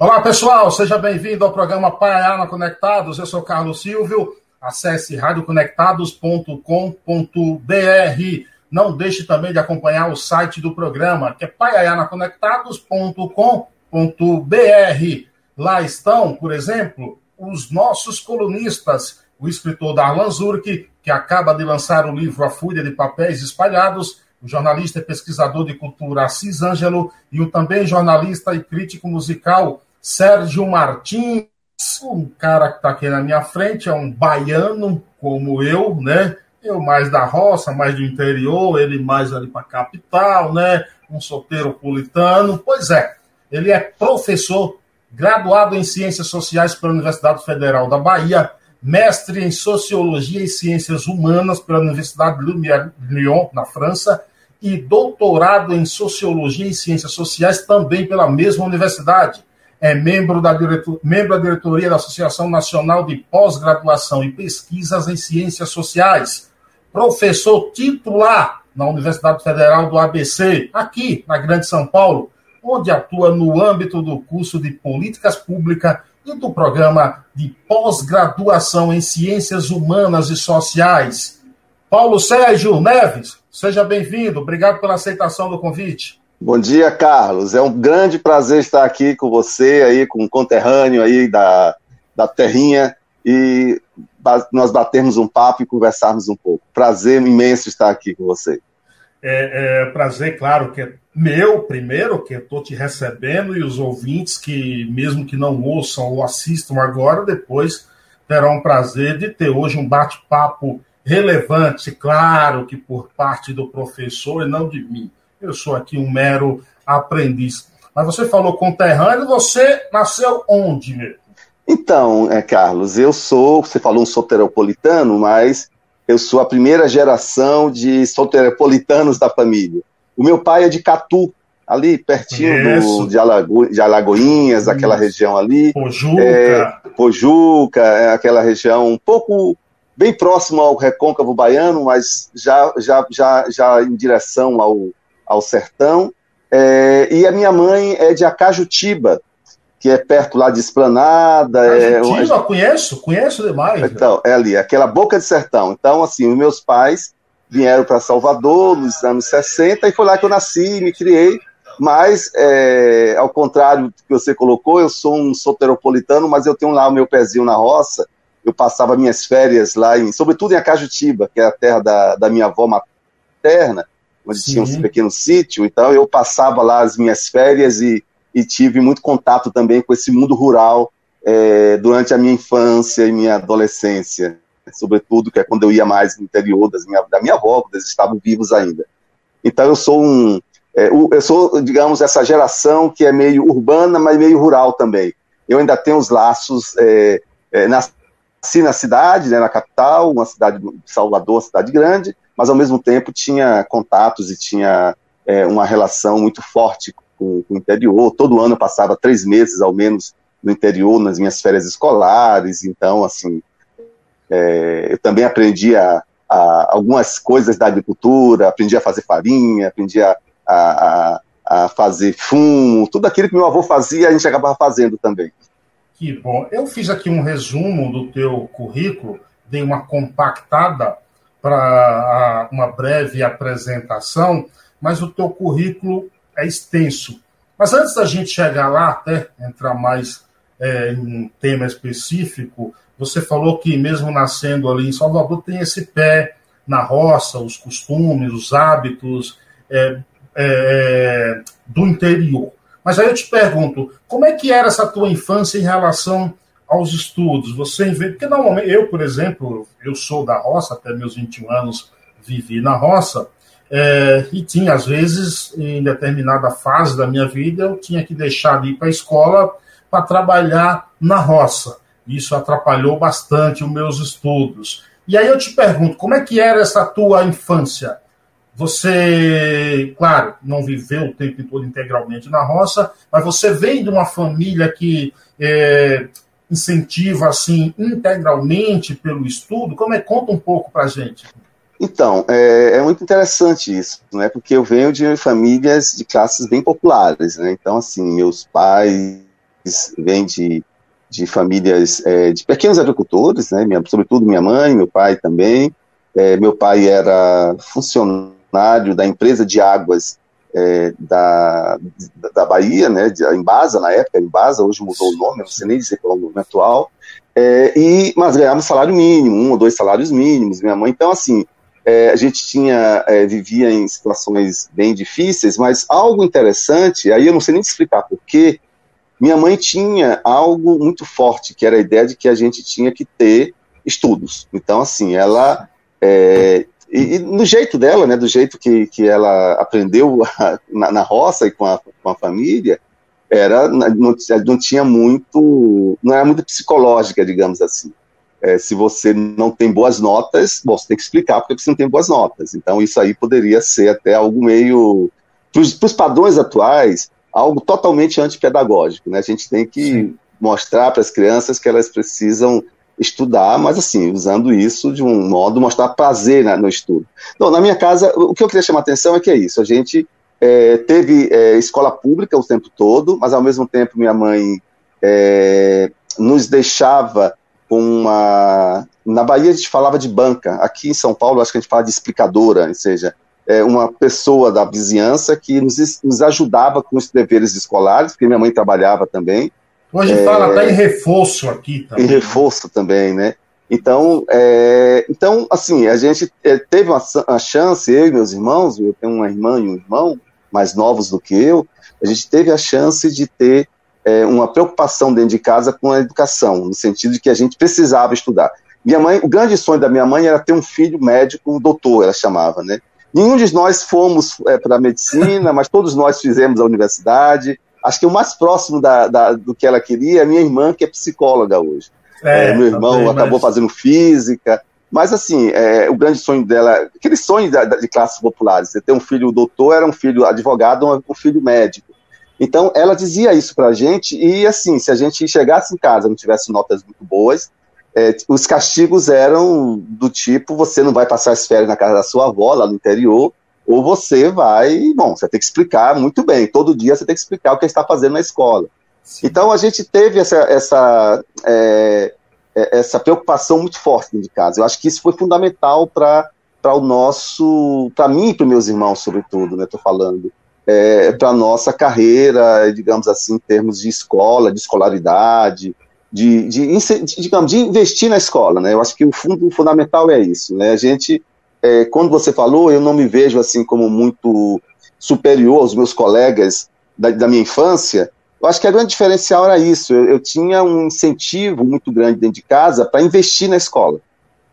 Olá, pessoal, seja bem-vindo ao programa Paiana Conectados. Eu sou Carlos Silvio. Acesse radioconectados.com.br. Não deixe também de acompanhar o site do programa, que é paianaconectados.com.br. Lá estão, por exemplo, os nossos colunistas, o escritor Darlan Zurk, que acaba de lançar o livro A Fúria de Papéis Espalhados, o jornalista e pesquisador de cultura Assis Ângelo e o também jornalista e crítico musical Sérgio Martins, um cara que está aqui na minha frente, é um baiano como eu, né? Eu mais da roça, mais do interior, ele mais ali para a capital, né? Um solteiro politano. Pois é, ele é professor, graduado em Ciências Sociais pela Universidade Federal da Bahia, mestre em Sociologia e Ciências Humanas pela Universidade de Lyon, na França, e doutorado em Sociologia e Ciências Sociais também pela mesma universidade é membro da, diretor, membro da diretoria da Associação Nacional de Pós-Graduação e Pesquisas em Ciências Sociais, professor titular na Universidade Federal do ABC, aqui na Grande São Paulo, onde atua no âmbito do curso de Políticas Públicas e do programa de pós-graduação em Ciências Humanas e Sociais. Paulo Sérgio Neves, seja bem-vindo. Obrigado pela aceitação do convite. Bom dia, Carlos. É um grande prazer estar aqui com você, aí, com um conterrâneo aí da, da terrinha, e nós batermos um papo e conversarmos um pouco. Prazer imenso estar aqui com você. É, é prazer, claro, que é meu primeiro, que estou te recebendo, e os ouvintes que, mesmo que não ouçam ou assistam agora, depois terão o prazer de ter hoje um bate-papo relevante, claro que por parte do professor e não de mim. Eu sou aqui um mero aprendiz. Mas você falou conterrâneo, você nasceu onde mesmo? Então, é, Carlos, eu sou, você falou um soteropolitano, mas eu sou a primeira geração de soteropolitanos da família. O meu pai é de Catu, ali pertinho do, de, Alago, de Alagoinhas, Isso. aquela região ali. Pojuca. É, Pojuca, é aquela região um pouco bem próximo ao recôncavo baiano, mas já, já, já, já em direção ao, ao sertão. É, e a minha mãe é de Acajutiba, que é perto lá de Esplanada. Acajutiba, é, conheço, conheço demais. Então, é ali, aquela boca de sertão. Então, assim, os meus pais vieram para Salvador nos anos 60 e foi lá que eu nasci, me criei. Mas, é, ao contrário do que você colocou, eu sou um soteropolitano, mas eu tenho lá o meu pezinho na roça. Eu passava minhas férias lá, em, sobretudo em Acajutiba, que é a terra da, da minha avó materna onde tinha um pequeno sítio, então eu passava lá as minhas férias e, e tive muito contato também com esse mundo rural é, durante a minha infância e minha adolescência, sobretudo que é quando eu ia mais no interior das minha, da minha avó, quando eles estavam vivos ainda. Então eu sou um, é, eu sou, digamos, essa geração que é meio urbana, mas meio rural também. Eu ainda tenho os laços, é, é, nasci na cidade, né, na capital, uma cidade de Salvador, uma cidade grande, mas ao mesmo tempo tinha contatos e tinha é, uma relação muito forte com, com, o interior. Todo ano eu passava três meses, ao menos, no interior, nas minhas férias escolares. Então, assim, é, eu também aprendi a, a, algumas coisas da agricultura, aprendi a fazer farinha, aprendi a, a, a fazer fumo, tudo aquilo que meu avô fazia, a gente acabava fazendo também. Que bom. Eu fiz aqui um resumo do teu currículo, dei uma compactada para uma breve apresentação, mas o teu currículo é extenso. Mas antes da gente chegar lá, até entrar mais é, em um tema específico, você falou que mesmo nascendo ali em Salvador tem esse pé na roça, os costumes, os hábitos é, é, do interior. Mas aí eu te pergunto, como é que era essa tua infância em relação aos estudos, você porque normalmente eu, por exemplo, eu sou da roça, até meus 21 anos vivi na roça, é, e tinha, às vezes, em determinada fase da minha vida, eu tinha que deixar de ir para a escola para trabalhar na roça. Isso atrapalhou bastante os meus estudos. E aí eu te pergunto, como é que era essa tua infância? Você, claro, não viveu o tempo todo integralmente na roça, mas você vem de uma família que é, incentiva assim integralmente pelo estudo? Como é? Conta um pouco para gente. Então, é, é, muito interessante isso, né? Porque eu venho de famílias de classes bem populares, né? Então, assim, meus pais vêm de, de famílias é, de pequenos agricultores, né? Minha, sobretudo minha mãe, meu pai também. É, meu pai era funcionário da empresa de águas é, da, da Bahia, né, de Embasa, na época, Embasa, hoje mudou o nome, não sei nem dizer qual é o nome atual, é, e, mas ganhava salário mínimo, um ou dois salários mínimos, minha mãe, então assim, é, a gente tinha, é, vivia em situações bem difíceis, mas algo interessante, aí eu não sei nem explicar porquê, minha mãe tinha algo muito forte, que era a ideia de que a gente tinha que ter estudos. Então, assim, ela é, e, e, no jeito dela, né, do jeito que, que ela aprendeu na, na roça e com a, com a família, era não, não tinha muito, não era muito psicológica, digamos assim. É, se você não tem boas notas, bom, você tem que explicar porque você não tem boas notas. Então, isso aí poderia ser até algo meio, para os padrões atuais, algo totalmente antipedagógico. Né? A gente tem que Sim. mostrar para as crianças que elas precisam estudar, mas assim, usando isso de um modo mostrar prazer na, no estudo. Então, na minha casa, o que eu queria chamar a atenção é que é isso, a gente é, teve é, escola pública o tempo todo, mas ao mesmo tempo minha mãe é, nos deixava com uma... Na Bahia a gente falava de banca, aqui em São Paulo acho que a gente fala de explicadora, ou seja, é uma pessoa da vizinhança que nos, nos ajudava com os deveres escolares, porque minha mãe trabalhava também, Hoje é, fala até em reforço aqui também. Em reforço também, né? Então, é, então assim, a gente é, teve uma, uma, chance, eu e meus irmãos, eu tenho uma irmã e um irmão mais novos do que eu, a gente teve a chance de ter é, uma preocupação dentro de casa com a educação, no sentido de que a gente precisava estudar. Minha mãe, o grande sonho da minha mãe era ter um filho médico, um doutor, ela chamava, né? Nenhum de nós fomos é, para a medicina, mas todos nós fizemos a universidade, acho que o mais próximo da, da, do que ela queria é minha irmã, que é psicóloga hoje. É, é, meu irmão também, acabou mas... fazendo física. Mas, assim, é, o grande sonho dela, aquele sonho da, de classes populares, você ter um filho doutor, era um filho advogado, um filho médico. Então, ela dizia isso pra gente, e assim, se a gente chegasse em casa não tivesse notas muito boas, é, os castigos eram do tipo: você não vai passar as férias na casa da sua avó, lá no interior, ou você vai, bom, você tem que explicar muito bem, todo dia você tem que explicar o que está fazendo na escola. Sim. Então a gente teve essa, essa, é, é essa preocupação muito forte dentro de casa. Eu acho que isso foi fundamental para o nosso, para mim e para meus irmãos, sobretudo, né? Estou falando. É, para a nossa carreira, digamos assim, em termos de escola, de escolaridade, de, de, de, digamos, de investir na escola, né? Eu acho que o fundo fundamental é isso, né? A gente é, quando você falou, eu não me vejo assim como muito superior aos meus colegas da, da minha infância. Eu acho que a grande diferencial era isso. Eu, eu tinha um incentivo muito grande dentro de casa para investir na escola.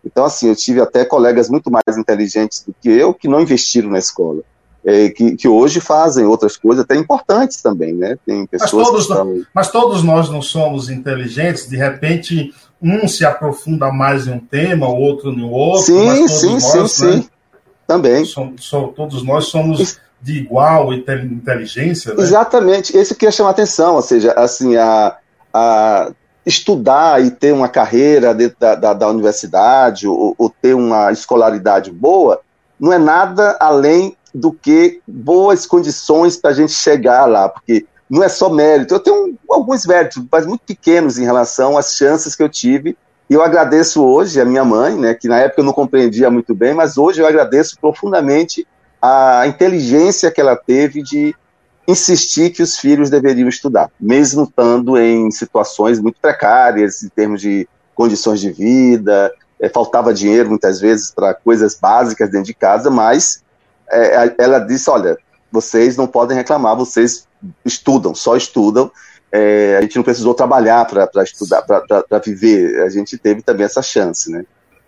Então, assim, eu tive até colegas muito mais inteligentes do que eu que não investiram na escola. É, que, que, hoje fazem outras coisas até importantes também, né? Tem pessoas mas todos, estão... mas todos nós não somos inteligentes, de repente um se aprofunda mais em um tema, o outro no outro. Sim, sim, nós, sim, né, sim. Também. Somos, todos nós somos de igual inteligência. Né? Exatamente. Esse que ia chamar atenção, ou seja, assim, a, a estudar e ter uma carreira dentro da, da, da universidade ou, ou, ter uma escolaridade boa não é nada além do que boas condições para a gente chegar lá, porque não é só mérito. Eu tenho alguns méritos, mas muito pequenos em relação às chances que eu tive. E eu agradeço hoje a minha mãe, né, que na época eu não compreendia muito bem, mas hoje eu agradeço profundamente a inteligência que ela teve de insistir que os filhos deveriam estudar, mesmo estando em situações muito precárias em termos de condições de vida, é, faltava dinheiro muitas vezes para coisas básicas dentro de casa, mas é, ela disse: olha, vocês não podem reclamar, vocês estudam, só estudam. É, a gente não precisou trabalhar para estudar, para viver. A gente teve também essa chance, né?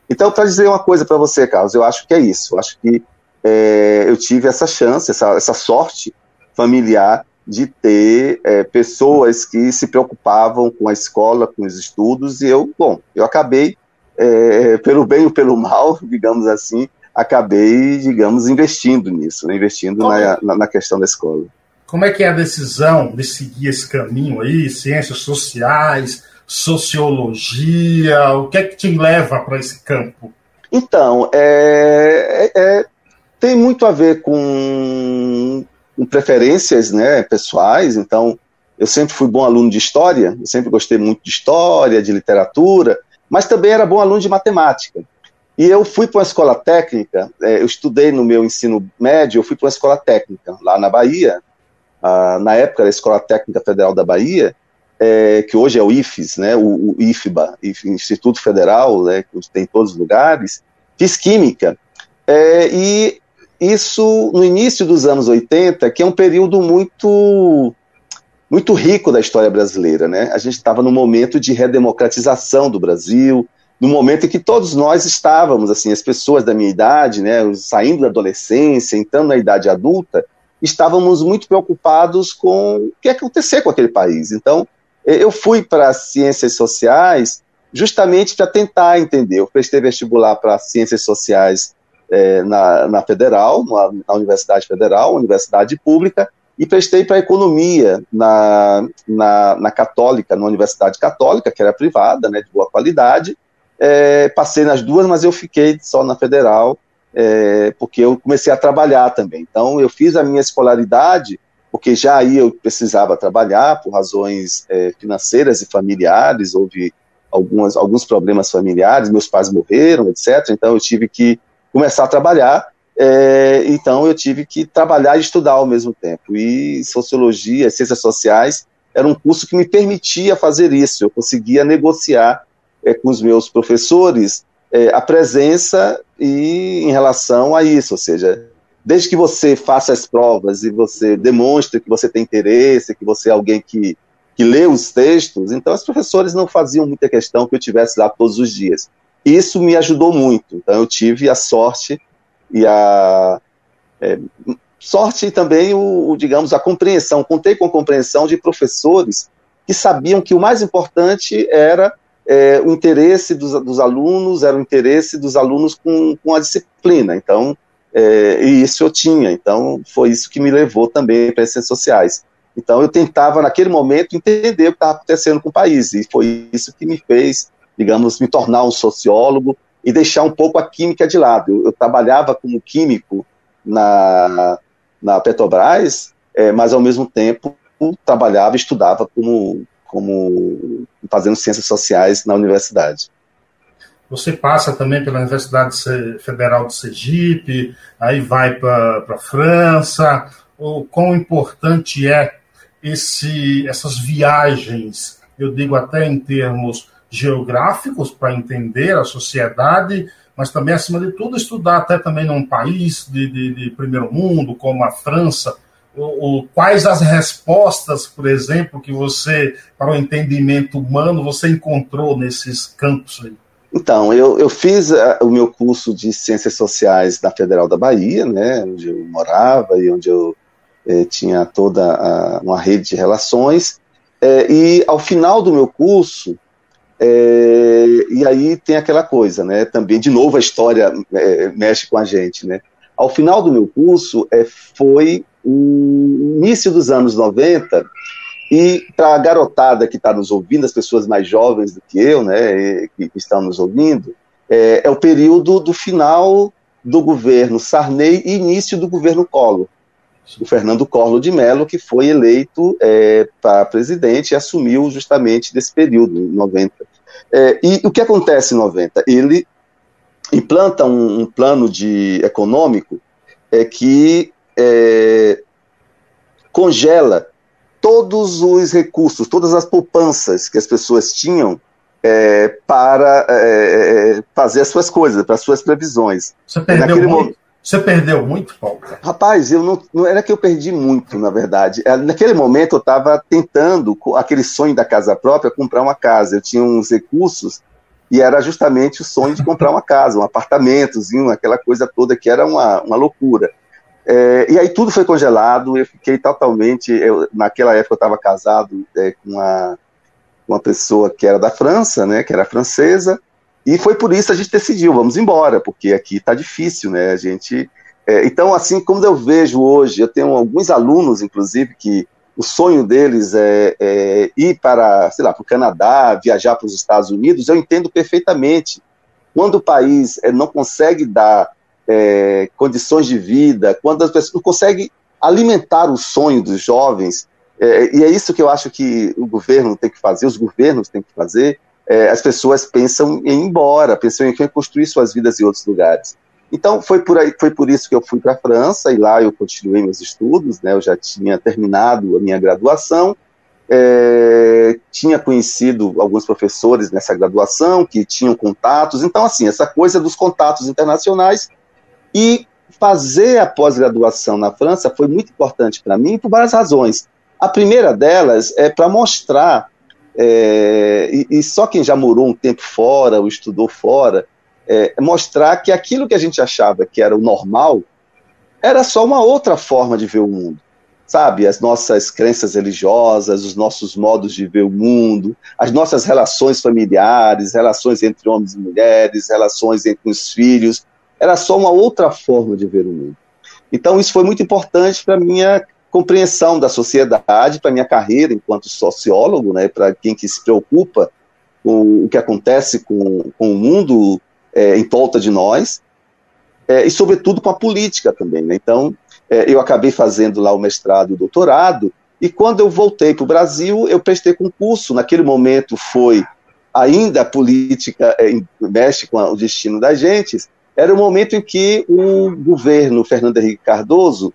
Então, para dizer uma coisa para você, Carlos, eu acho que é isso. Eu acho que é, eu tive essa chance, essa, essa sorte familiar de ter é, pessoas que se preocupavam com a escola, com os estudos, e eu, bom, eu acabei, é, pelo bem ou pelo mal, digamos assim, acabei, digamos, investindo nisso, né? investindo na, na, na, questão da escola. Como é que é a decisão de seguir esse caminho aí, ciências sociais, sociologia, o que é que te leva para esse campo? Então, é, é, é, tem muito a ver com, com preferências né, pessoais, então eu sempre fui bom aluno de história, eu sempre gostei muito de história, de literatura, mas também era bom aluno de matemática. E eu fui para uma escola técnica, é, eu estudei no meu ensino médio, eu fui para uma escola técnica lá na Bahia, ah, na época era a Escola Técnica Federal da Bahia, é, que hoje é o IFES, né, o, o IFBA, Instituto Federal, né, que tem em todos os lugares, fiz Química. É, e isso no início dos anos 80, que é um período muito muito rico da história brasileira, né? A gente estava num momento de redemocratização do Brasil, no momento em que todos nós estávamos, assim, as pessoas da minha idade, né, saindo da adolescência, entrando na idade adulta, estávamos muito preocupados com o que ia acontecer com aquele país. Então, eu fui para as ciências sociais justamente para tentar entender. Eu prestei vestibular para ciências sociais é, na, na, Federal, na, na, Universidade Federal, Universidade Pública, e prestei para economia na, na, na, Católica, na Universidade Católica, que era privada, né, de boa qualidade, é, passei nas duas, mas eu fiquei só na federal, é, porque eu comecei a trabalhar também. Então, eu fiz a minha escolaridade, porque já aí eu precisava trabalhar por razões é, financeiras e familiares, houve algumas, alguns problemas familiares, meus pais morreram, etc. Então, eu tive que começar a trabalhar. É, então, eu tive que trabalhar e estudar ao mesmo tempo. E sociologia, ciências sociais, era um curso que me permitia fazer isso. Eu conseguia negociar é, com os meus professores é, a presença e em relação a isso, ou seja, desde que você faça as provas e você demonstre que você tem interesse, que você é alguém que, que lê os textos, então os professores não faziam muita questão que eu tivesse lá todos os dias. Isso me ajudou muito. Então eu tive a sorte e a é, sorte e também o, o, digamos a compreensão. Contei com a compreensão de professores que sabiam que o mais importante era é, o interesse dos, dos, alunos era o interesse dos alunos com, com a disciplina. Então, é, e isso eu tinha. Então, foi isso que me levou também para as ciências sociais. Então, eu tentava, naquele momento, entender o que estava acontecendo com o país. E foi isso que me fez, digamos, me tornar um sociólogo e deixar um pouco a química de lado. Eu, eu trabalhava como químico na, na Petrobras, é, mas, ao mesmo tempo, trabalhava e estudava como, como fazendo ciências sociais na universidade. Você passa também pela Universidade Federal de Sergipe, aí vai para a França. O quão importante é esse, essas viagens, eu digo até em termos geográficos, para entender a sociedade, mas também, acima de tudo, estudar até também num país de, de, de primeiro mundo, como a França, o, quais as respostas, por exemplo, que você, para o entendimento humano, você encontrou nesses campos aí? Então, eu, eu fiz uh, o meu curso de Ciências Sociais na Federal da Bahia, né, onde eu morava e onde eu eh, tinha toda a, uma rede de relações. Eh, e ao final do meu curso, eh, e aí tem aquela coisa, né, também, de novo, a história mexe com a gente, né. Ao final do meu curso, foi início dos anos 90, e para a garotada que está nos ouvindo, as pessoas mais jovens do que eu, né, que, estão nos ouvindo, é, é, o período do final do governo Sarney e início do governo Collor. O Fernando Collor de Mello, que foi eleito é, para presidente e assumiu justamente desse período, em 90. É, e o que acontece em 90? Ele implanta um, um plano de econômico é, que é, congela todos os recursos, todas as poupanças que as pessoas tinham é, para é, é fazer as suas coisas, para as suas previsões. Você perdeu muito? Momento... Você perdeu muito, Paulo? Rapaz, eu não, não era que eu perdi muito, na verdade. É, naquele momento eu estava tentando, aquele sonho da casa própria, comprar uma casa. Eu tinha uns recursos e era justamente o sonho de comprar uma casa, um apartamentozinho, aquela coisa toda que era uma, uma loucura. É, e aí tudo foi congelado, eu fiquei totalmente. Eu, naquela época eu estava casado é, com uma, uma pessoa que era da França, né, que era francesa, e foi por isso a gente decidiu, vamos embora, porque aqui está difícil, né? A gente. É, então, assim como eu vejo hoje, eu tenho alguns alunos, inclusive, que o sonho deles é, é ir para, sei lá, para o Canadá, viajar para os Estados Unidos, eu entendo perfeitamente. Quando o país é, não consegue dar é, condições de vida, quando as pessoas conseguem alimentar o sonho dos jovens, É, e é isso que eu acho que o governo tem que fazer, os governos têm que fazer. É, as pessoas pensam em ir embora, pensam em construir suas vidas em outros lugares. Então foi por aí, foi por isso que eu fui para a França e lá eu continuei meus estudos, né? Eu já tinha terminado a minha graduação, é, tinha conhecido alguns professores nessa graduação que tinham contatos. Então assim essa coisa dos contatos internacionais e fazer a pós-graduação na França foi muito importante para mim por várias razões. A primeira delas é para mostrar é, e, e só quem já morou um tempo fora ou estudou fora é, mostrar que aquilo que a gente achava que era o normal era só uma outra forma de ver o mundo. Sabe, as nossas crenças religiosas, os nossos modos de ver o mundo, as nossas relações familiares, relações entre homens e mulheres, relações entre os filhos, era só uma outra forma de ver o mundo. Então, isso foi muito importante para a minha compreensão da sociedade, para a minha carreira enquanto sociólogo, né, para quem que se preocupa com o que acontece com, com o mundo é, em volta de nós, é, e sobretudo com a política também. Né? Então, é, eu acabei fazendo lá o mestrado e o doutorado, e quando eu voltei para o Brasil, eu prestei concurso. Naquele momento foi ainda a política é, mexe com o destino das gentes. Era o momento em que o governo Fernando Henrique Cardoso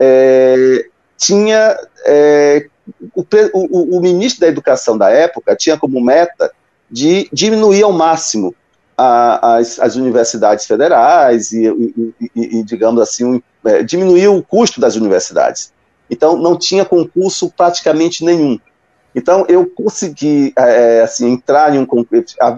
é, tinha é, o, o, o, ministro da Educação da época tinha como meta de diminuir ao máximo a, as, as, universidades federais e, e, e, e digamos assim, um, é, diminuir o custo das universidades. Então, não tinha concurso praticamente nenhum. Então, eu consegui é, assim, entrar em um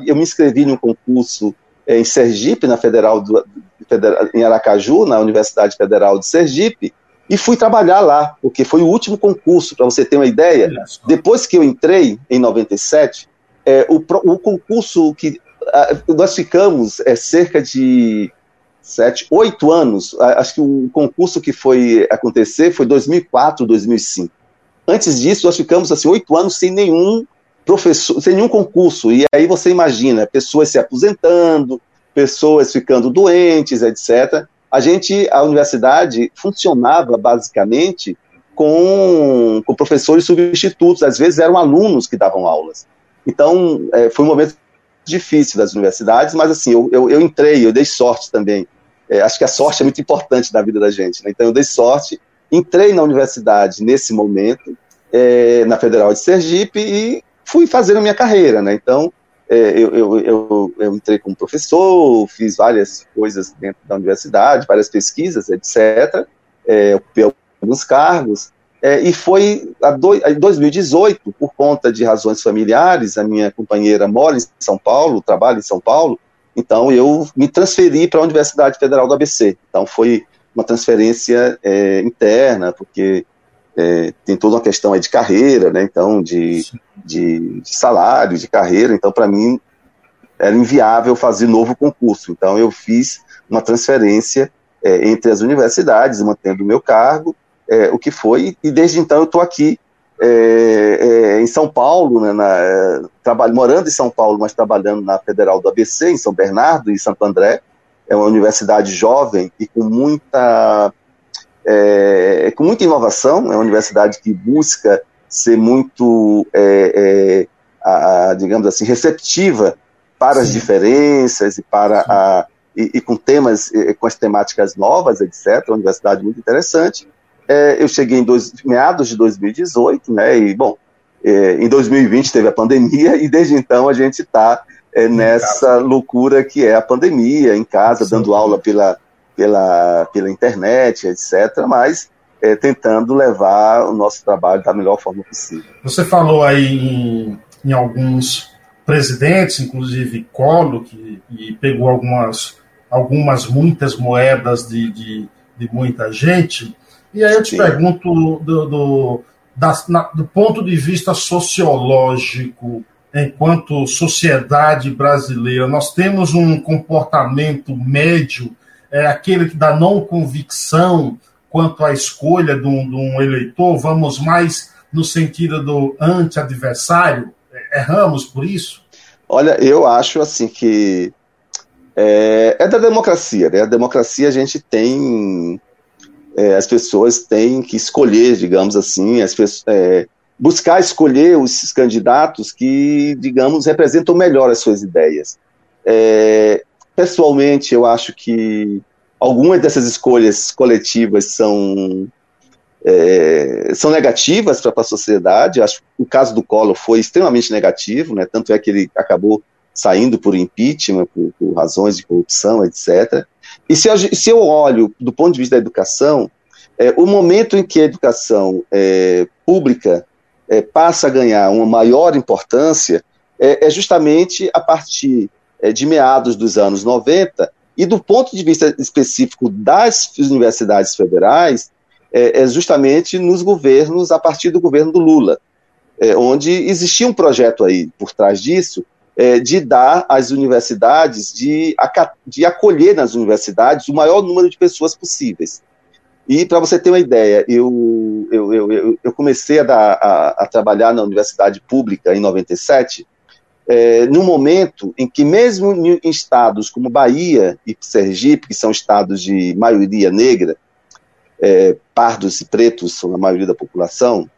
eu me inscrevi em um concurso em Sergipe, na Federal, do, Federal, em Aracaju, na Universidade Federal de Sergipe, e fui trabalhar lá, porque foi o último concurso, para você ter uma ideia. Depois que eu entrei, em 97, é, o, o concurso que nós ficamos é, cerca de sete, oito anos. Acho que o concurso que foi acontecer foi 2004, 2005. Antes disso, nós ficamos assim oito anos sem nenhum professor, sem nenhum concurso. E aí você imagina pessoas se aposentando, pessoas ficando doentes, etc. A gente, a universidade funcionava basicamente com, com professores substitutos. Às vezes eram alunos que davam aulas. Então, é, foi um momento difícil das universidades, mas assim, eu, eu, eu entrei, eu dei sorte também. É, acho que a sorte é muito importante na vida da gente, né? Então eu dei sorte, entrei na universidade nesse momento, é, na Federal de Sergipe, e fui fazendo minha carreira, né? Então é, eu, eu, eu, eu, entrei como professor, fiz várias coisas dentro da universidade, várias pesquisas, etc. É, ocupei alguns cargos, é, e foi em 2018, por conta de razões familiares, a minha companheira mora em São Paulo, trabalha em São Paulo, então eu me transferi para a Universidade Federal do ABC. Então foi uma transferência é, interna, porque é, tem toda uma questão aí de carreira, né? Então, de, de, de salário, de carreira. Então, para mim, era inviável fazer novo concurso. Então, eu fiz uma transferência é, entre as universidades, mantendo o meu cargo, é, o que foi, e desde então eu estou aqui é, é, em São Paulo, né, na, é, trabalho, morando em São Paulo, mas trabalhando na Federal do ABC, em São Bernardo e Santo André. É uma universidade jovem e com muita, é, com muita inovação, é uma universidade que busca ser muito, é, a, a, digamos assim, receptiva para Sim. as diferenças e para a, e, e, com temas, com as temáticas novas, etc. Uma universidade muito interessante. É, eu cheguei em dois, meados de 2018, né? E, bom, é, em 2020 teve a pandemia e desde então a gente está é, nessa loucura que é a pandemia, em casa, Sim. dando aula pela, pela, pela internet, etc. Mas é, tentando levar o nosso trabalho da melhor forma possível. Você falou aí em, em alguns presidentes, inclusive Collor, que, que pegou algumas, algumas muitas moedas de, de, de muita gente. E aí eu te Sim. pergunto, do, do, da, na, do ponto de vista sociológico, enquanto sociedade brasileira, nós temos um comportamento médio, é aquele da não convicção quanto à escolha de um, de um eleitor, vamos mais no sentido do anti-adversário? Erramos por isso? Olha, eu acho assim que é, é da democracia, né? A democracia a gente tem é, as pessoas têm que escolher, digamos assim, as pessoas, é, buscar escolher os candidatos que, digamos, representam melhor as suas ideias. Pessoalmente, eu acho que algumas dessas escolhas coletivas são é, são negativas para a sociedade. Acho que o caso do Collor foi extremamente negativo, né? tanto é que ele acabou saindo por impeachment, por, por razões de corrupção, etc. E se eu, se eu olho do ponto de vista da educação, é, o momento em que a educação é, pública é, passa a ganhar uma maior importância é, é justamente a partir de meados dos anos 90, e do ponto de vista específico das universidades federais, é, é justamente nos governos, a partir do governo do Lula, é, onde existia um projeto aí por trás disso, é, de dar às universidades, de, de acolher nas universidades o maior número de pessoas possíveis. E para você ter uma ideia, eu, eu, eu, eu comecei a, dar, a, a, trabalhar na universidade pública em 97, é, no momento em que, mesmo em estados como Bahia e Sergipe, que são estados de maioria negra, é, pardos e pretos são a maioria da população,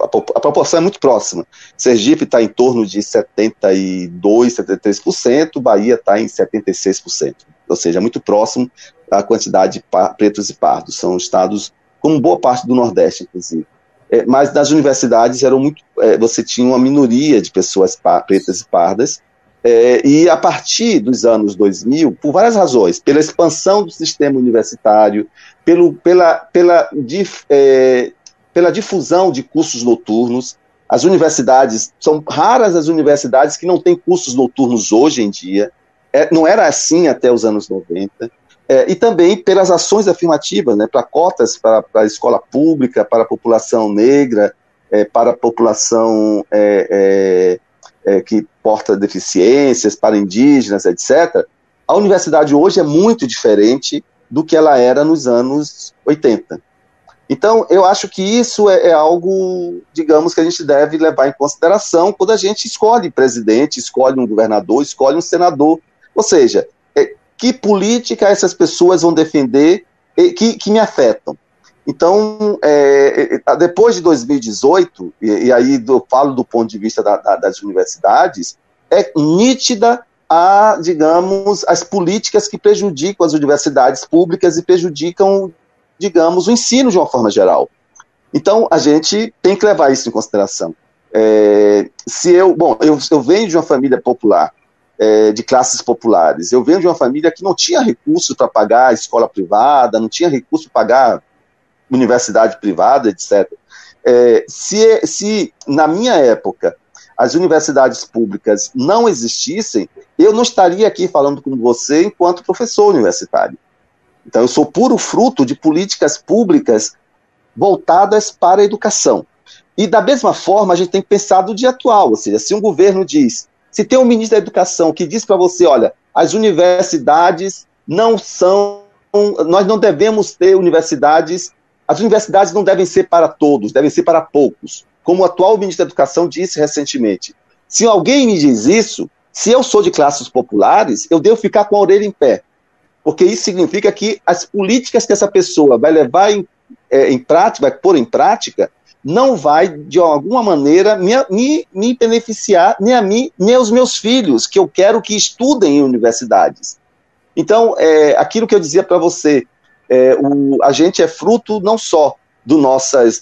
a, a proporção é muito próxima. Sergipe está em torno de 72%, 73%, Bahia está em 76%. Ou seja, é muito próximo a quantidade de pretos e pardos. São estados, como boa parte do Nordeste, inclusive. É, mas nas universidades eram muito, é, você tinha uma minoria de pessoas pretas e pardas, é, e a partir dos anos 2000, por várias razões, pela expansão do sistema universitário, pelo, pela, pela, dif, é, pela difusão de cursos noturnos, as universidades, são raras as universidades que não têm cursos noturnos hoje em dia, é, não era assim até os anos 90, é, e também pelas ações afirmativas, né, para cotas para, a escola pública, para a população negra, é, para a população é, é, é, que porta deficiências, para indígenas, etc. A universidade hoje é muito diferente do que ela era nos anos 80. Então, eu acho que isso é, é, algo, digamos, que a gente deve levar em consideração quando a gente escolhe presidente, escolhe um governador, escolhe um senador. Ou seja, que política essas pessoas vão defender que, que me afetam. Então, é, é depois de 2018, e, e aí eu falo do ponto de vista da, da, das universidades, é nítida a, digamos, as políticas que prejudicam as universidades públicas e prejudicam, digamos, o ensino de uma forma geral. Então, a gente tem que levar isso em consideração. É, se eu, bom, eu, eu venho de uma família popular, é, de classes populares. Eu venho de uma família que não tinha recurso para pagar escola privada, não tinha recurso para pagar universidade privada, etc. É, se, se na minha época as universidades públicas não existissem, eu não estaria aqui falando com você enquanto professor universitário. Então, eu sou puro fruto de políticas públicas voltadas para a educação. E da mesma forma, a gente tem que pensar do dia atual, ou seja, se um governo diz se tem um ministro da Educação que diz para você, olha, as universidades não são, nós não devemos ter universidades, as universidades não devem ser para todos, devem ser para poucos, como o atual ministro da Educação disse recentemente. Se alguém me diz isso, se eu sou de classes populares, eu devo ficar com a orelha em pé, porque isso significa que as políticas que essa pessoa vai levar em, é, em prática, vai pôr em prática, não vai, de alguma maneira, me, me, me beneficiar nem a mim, nem aos meus filhos, que eu quero que estudem em universidades. Então, é, aquilo que eu dizia para você, é, o, a gente é fruto não só dos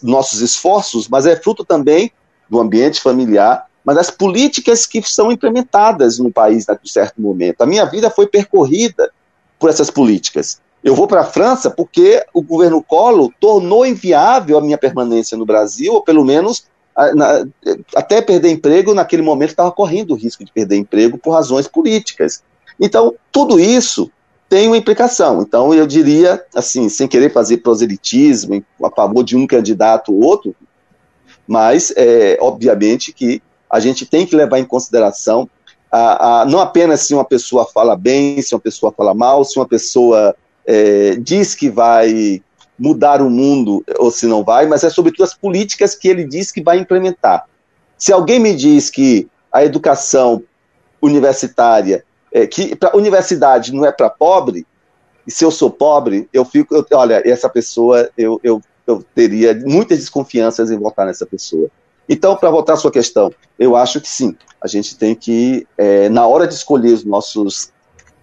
nossos esforços, mas é fruto também do ambiente familiar, mas das políticas que são implementadas no país em certo momento. A minha vida foi percorrida por essas políticas. Eu vou para a França porque o governo Collor tornou inviável a minha permanência no Brasil, ou pelo menos na, até perder emprego, naquele momento estava correndo o risco de perder emprego por razões políticas. Então, tudo isso tem uma implicação. Então, eu diria, assim, sem querer fazer proselitismo a favor de um candidato ou outro, mas, é, obviamente, que a gente tem que levar em consideração a, a, não apenas se uma pessoa fala bem, se uma pessoa fala mal, se uma pessoa é, diz que vai mudar o mundo, ou se não vai, mas é sobretudo as políticas que ele diz que vai implementar. Se alguém me diz que a educação universitária, é, que a universidade não é para pobre, se eu sou pobre, eu fico, eu, olha, essa pessoa, eu, eu, eu teria muitas desconfianças em votar nessa pessoa. Então, para voltar à sua questão, eu acho que sim, a gente tem que, é, na hora de escolher os nossos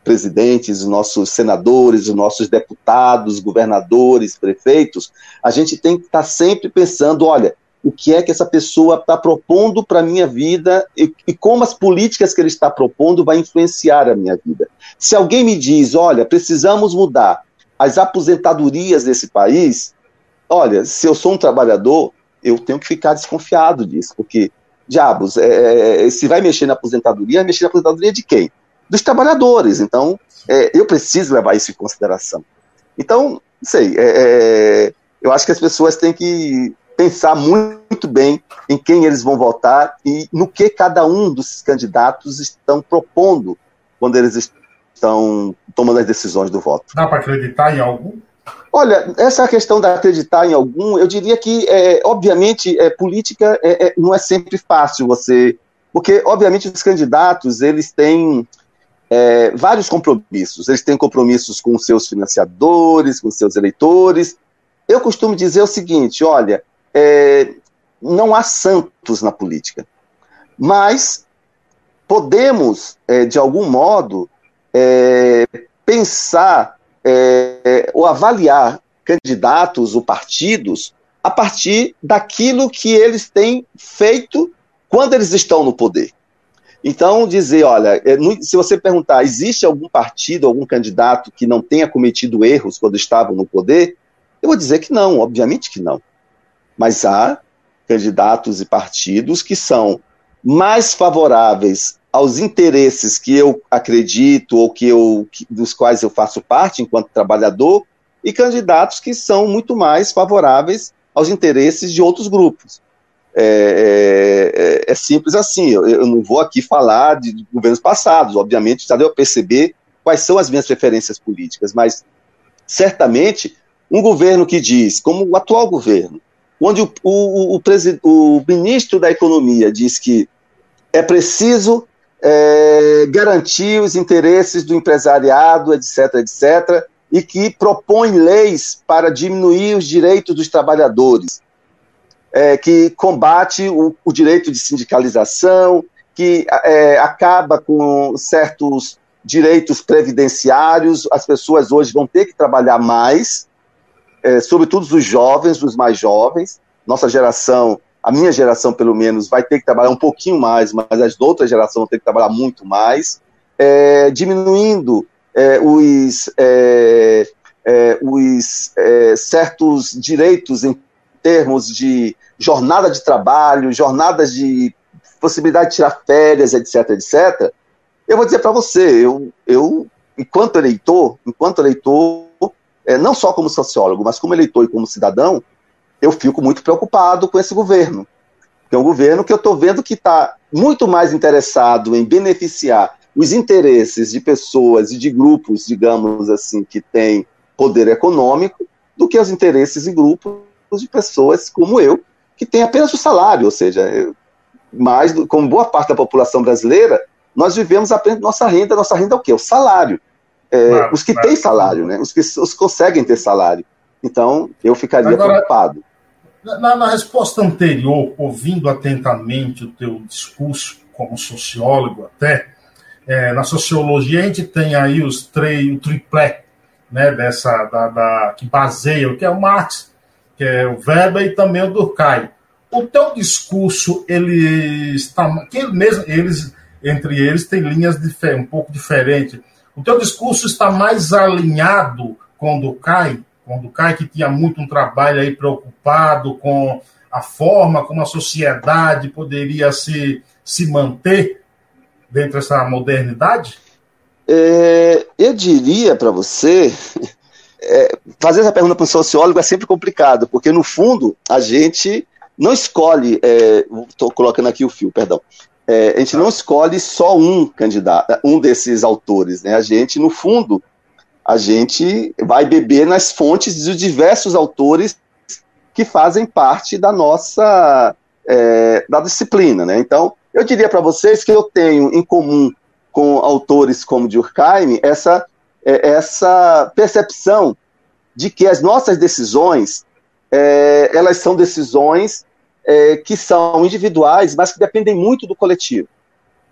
presidentes, os nossos senadores, os nossos deputados, governadores, prefeitos, a gente tem que estar tá sempre pensando, olha, o que é que essa pessoa está propondo para a minha vida e, e, como as políticas que ele está propondo vai influenciar a minha vida. Se alguém me diz, olha, precisamos mudar as aposentadorias desse país, olha, se eu sou um trabalhador, eu tenho que ficar desconfiado disso, porque, diabos, é, é se vai mexer na aposentadoria, mexer na aposentadoria de quem? Dos trabalhadores. Então, é, eu preciso levar isso em consideração. Então, não sei, é, é, eu acho que as pessoas têm que pensar muito bem em quem eles vão votar e no que cada um dos candidatos estão propondo quando eles estão tomando as decisões do voto. Dá para acreditar em algum? Olha, essa questão de acreditar em algum, eu diria que, é, obviamente, é, política é, é, não é sempre fácil você. Porque, obviamente, os candidatos, eles têm é, vários compromissos. Eles têm compromissos com seus financiadores, com seus eleitores. Eu costumo dizer o seguinte: olha, é, não há santos na política, mas podemos, é, de algum modo, é, pensar é, ou avaliar candidatos ou partidos a partir daquilo que eles têm feito quando eles estão no poder. Então, dizer, olha, é, se você perguntar, existe algum partido, algum candidato que não tenha cometido erros quando estavam no poder? Eu vou dizer que não, obviamente que não. Mas há candidatos e partidos que são mais favoráveis aos interesses que eu acredito ou que eu, dos quais eu faço parte enquanto trabalhador, e candidatos que são muito mais favoráveis aos interesses de outros grupos. É, é, é, é, simples assim. Eu, eu, não vou aqui falar de, de, governos passados, obviamente já deu a perceber quais são as minhas preferências políticas, mas certamente um governo que diz, como o atual governo, onde o, o, o, o ministro da Economia diz que é preciso é, garantir os interesses do empresariado, etc., etc., e que propõe leis para diminuir os direitos dos trabalhadores é, que combate o, o, direito de sindicalização, que é, acaba com certos direitos previdenciários. As pessoas hoje vão ter que trabalhar mais, é, sobretudo os jovens, os mais jovens. Nossa geração, a minha geração pelo menos, vai ter que trabalhar um pouquinho mais, mas as outras gerações vão ter que trabalhar muito mais, é, diminuindo é, os, é, os certos direitos em termos de jornada de trabalho, jornadas de possibilidade de tirar férias, etc, etc, eu vou dizer para você, eu, eu, enquanto eleitor, enquanto eleitor, é, não só como sociólogo, mas como eleitor e como cidadão, eu fico muito preocupado com esse governo. é um governo que eu estou vendo que está muito mais interessado em beneficiar os interesses de pessoas e de grupos, digamos assim, que têm poder econômico, do que os interesses e grupos de pessoas como eu, que têm apenas o salário, ou seja, mais, como boa parte da população brasileira, nós vivemos apenas nossa renda. Nossa renda é o quê? O salário. É, claro, os que claro. têm salário, né? os que os conseguem ter salário. Então, eu ficaria Agora, preocupado. Na, na, resposta anterior, ouvindo atentamente o teu discurso, como sociólogo até, é, na sociologia a gente tem aí os três, o triplé, né, dessa, da, da, que baseia, o que é o Marx, que é o Weber e também o Durkheim. O teu discurso, ele está. Que mesmo, eles, entre eles, tem linhas um pouco diferentes. O teu discurso está mais alinhado com o Durkheim, com o Durkheim, que tinha muito um trabalho aí preocupado com a forma como a sociedade poderia se, se manter dentro dessa modernidade? É, eu diria para você é, fazer essa pergunta para um sociólogo é sempre complicado, porque no fundo a gente não escolhe, estou é, colocando aqui o fio, perdão, é, a gente não escolhe só um candidato, um desses autores, né? A gente, no fundo, a gente vai beber nas fontes dos diversos autores que fazem parte da nossa é, da disciplina, né? Então, eu diria para vocês que eu tenho em comum com autores como Durkheim essa essa percepção de que as nossas decisões, é, elas são decisões é, que são individuais, mas que dependem muito do coletivo.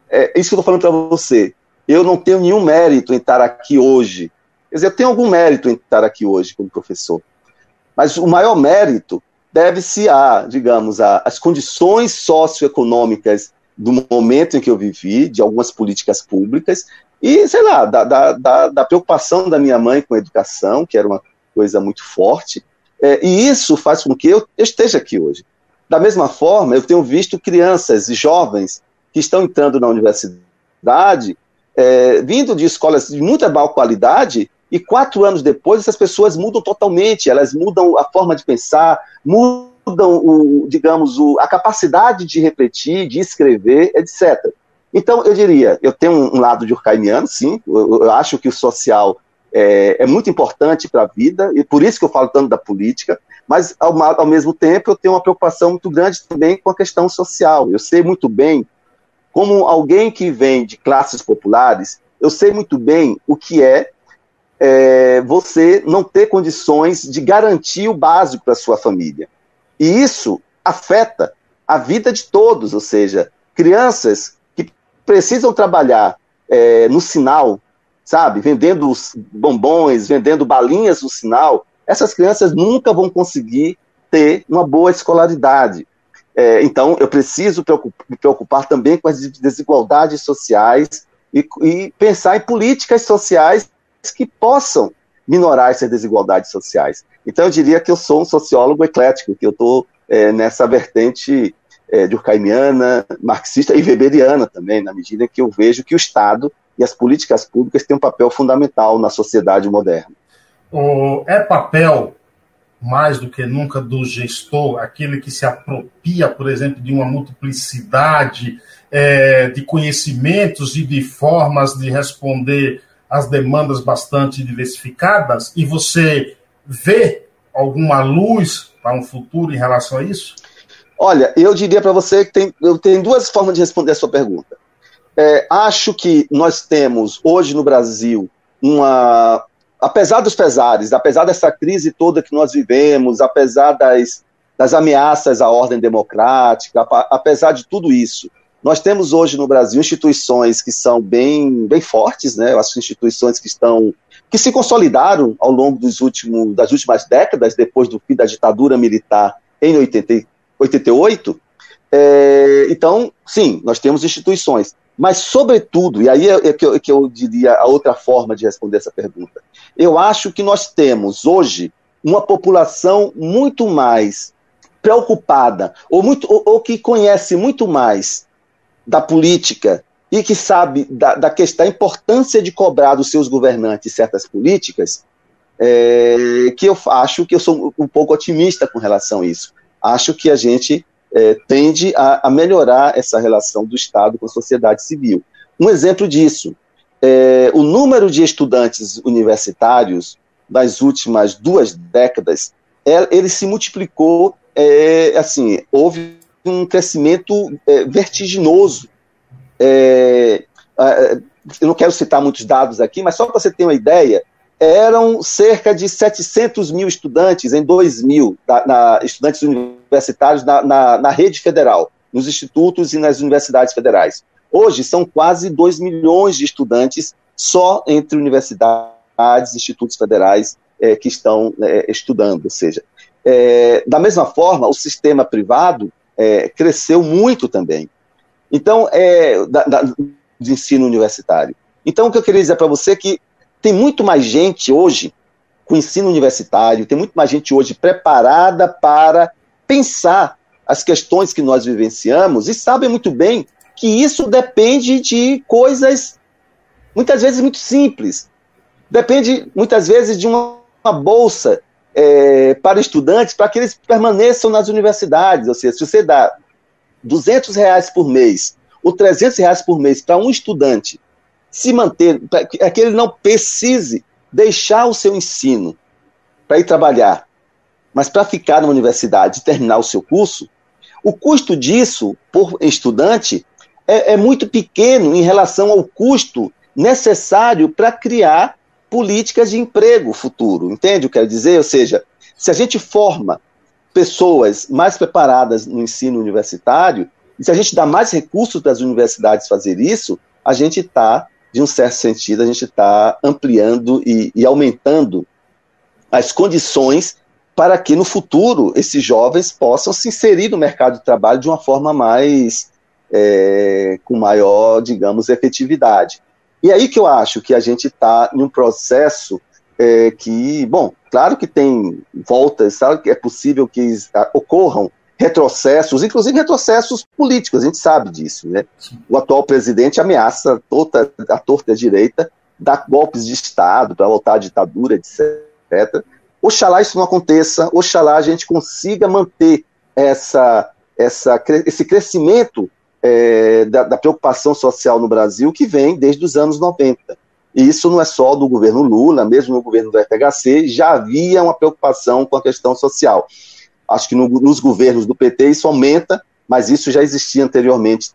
É isso que eu estou falando para você. Eu não tenho nenhum mérito em estar aqui hoje. Quer dizer, eu tenho algum mérito em estar aqui hoje como professor. Mas o maior mérito deve-se a, digamos, a, as condições socioeconômicas do momento em que eu vivi, de algumas políticas públicas, e, sei lá, da, da, da, da preocupação da minha mãe com a educação, que era uma coisa muito forte, é, e isso faz com que eu, esteja aqui hoje. Da mesma forma, eu tenho visto crianças e jovens que estão entrando na universidade, é, vindo de escolas de muita boa qualidade, e quatro anos depois essas pessoas mudam totalmente, elas mudam a forma de pensar, mudam, o, digamos, o, a capacidade de refletir, de escrever, etc. Então, eu diria, eu tenho um, lado de urcaimiano, sim, eu, eu acho que o social é, é muito importante para a vida, e por isso que eu falo tanto da política, mas ao, ao, mesmo tempo eu tenho uma preocupação muito grande também com a questão social. Eu sei muito bem, como alguém que vem de classes populares, eu sei muito bem o que é, é você não ter condições de garantir o básico para sua família. E isso afeta a vida de todos, ou seja, crianças precisam trabalhar é, no sinal, sabe, vendendo bombons, vendendo balinhas no sinal, essas crianças nunca vão conseguir ter uma boa escolaridade. É, então, eu preciso me preocupar também com as desigualdades sociais e, e, pensar em políticas sociais que possam minorar essas desigualdades sociais. Então, eu diria que eu sou um sociólogo eclético, que eu estou é, nessa vertente é, durkheimiana, marxista e weberiana também, na medida que eu vejo que o Estado e as políticas públicas têm um papel fundamental na sociedade moderna é papel mais do que nunca do gestor, aquele que se apropria, por exemplo, de uma multiplicidade é, de conhecimentos e de formas de responder às demandas bastante diversificadas, e você vê alguma luz para um futuro em relação a isso? Olha, eu diria para você que tem, eu tenho duas formas de responder a sua pergunta. É, acho que nós temos hoje no Brasil uma, apesar dos pesares, apesar dessa crise toda que nós vivemos, apesar das, das ameaças à ordem democrática, apesar de tudo isso, nós temos hoje no Brasil instituições que são bem, bem fortes, né? As instituições que estão que se consolidaram ao longo dos últimos, das últimas décadas, depois do fim da ditadura militar em 80, 88. É, então, sim, nós temos instituições. Mas, sobretudo, e aí é, é que, eu, é que eu diria a outra forma de responder essa pergunta, eu acho que nós temos hoje uma população muito mais preocupada, ou, muito, ou, ou que conhece muito mais da política e que sabe da, da, questão, da importância de cobrar dos seus governantes certas políticas, é, que eu acho que eu sou um pouco otimista com relação a isso. Acho que a gente é, tende a, a, melhorar essa relação do Estado com a sociedade civil. Um exemplo disso, é, o número de estudantes universitários das últimas duas décadas, é, ele se multiplicou, é, assim, houve um crescimento é, vertiginoso. É, eu não quero citar muitos dados aqui, mas só para você ter uma ideia, eram cerca de 700 mil estudantes em 2000, na, na, estudantes universitários na, na, na rede federal, nos institutos e nas universidades federais. Hoje são quase 2 milhões de estudantes só entre universidades institutos federais é, que estão é, estudando. Ou seja, é, da mesma forma, o sistema privado cresceu muito também. Então, é, da, da, de ensino universitário. Então, o que eu queria dizer para você é que tem muito mais gente hoje com ensino universitário, tem muito mais gente hoje preparada para pensar as questões que nós vivenciamos e sabe muito bem que isso depende de coisas muitas vezes muito simples. Depende muitas vezes de uma, uma bolsa é, para estudantes para que eles permaneçam nas universidades. Ou seja, se você dá 200 reais por mês ou 300 reais por mês para um estudante se manter, para que ele não precise deixar o seu ensino para ir trabalhar, mas para ficar na universidade e terminar o seu curso, o custo disso por estudante é, é muito pequeno em relação ao custo necessário para criar políticas de emprego futuro, entende o que eu quero dizer? Ou seja, se a gente forma pessoas mais preparadas no ensino universitário, e se a gente dá mais recursos para as universidades fazer isso, a gente está, de um certo sentido, a gente está ampliando e, e aumentando as condições para que no futuro esses jovens possam se inserir no mercado de trabalho de uma forma mais é, com maior, digamos, efetividade. E aí que eu acho que a gente está em um processo é, que, bom, claro que tem voltas, sabe que é possível que ocorram retrocessos, inclusive retrocessos políticos, a gente sabe disso, né? O atual presidente ameaça toda a torta direita, dar golpes de Estado para voltar à ditadura, etc. Oxalá isso não aconteça, oxalá a gente consiga manter essa, essa, esse crescimento é, da, da, preocupação social no Brasil que vem desde os anos 90. E isso não é só do governo Lula, mesmo no governo do FHC, já havia uma preocupação com a questão social. Acho que no, nos governos do PT isso aumenta, mas isso já existia anteriormente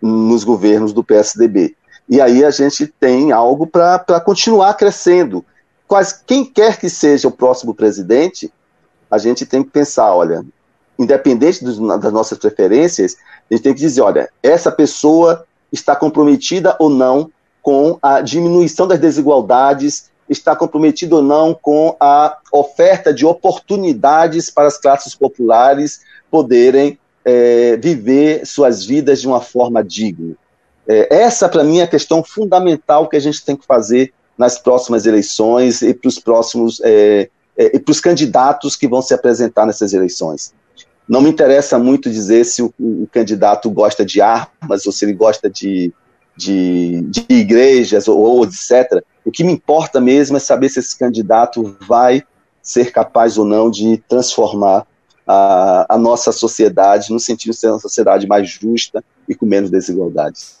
nos governos do PSDB. E aí a gente tem algo para continuar crescendo. Quais, quem quer que seja o próximo presidente, a gente tem que pensar, olha, independente das nossas preferências, a gente tem que dizer, olha, essa pessoa está comprometida ou não com a diminuição das desigualdades, está comprometida ou não com a oferta de oportunidades para as classes populares poderem é, viver suas vidas de uma forma digna. É, essa, para mim, é a questão fundamental que a gente tem que fazer nas próximas eleições e para os próximos é, é, e para os candidatos que vão se apresentar nessas eleições. Não me interessa muito dizer se o, o candidato gosta de armas ou se ele gosta de, de, de igrejas ou, ou, etc. O que me importa mesmo é saber se esse candidato vai ser capaz ou não de transformar a, a nossa sociedade no sentido de ser uma sociedade mais justa e com menos desigualdades.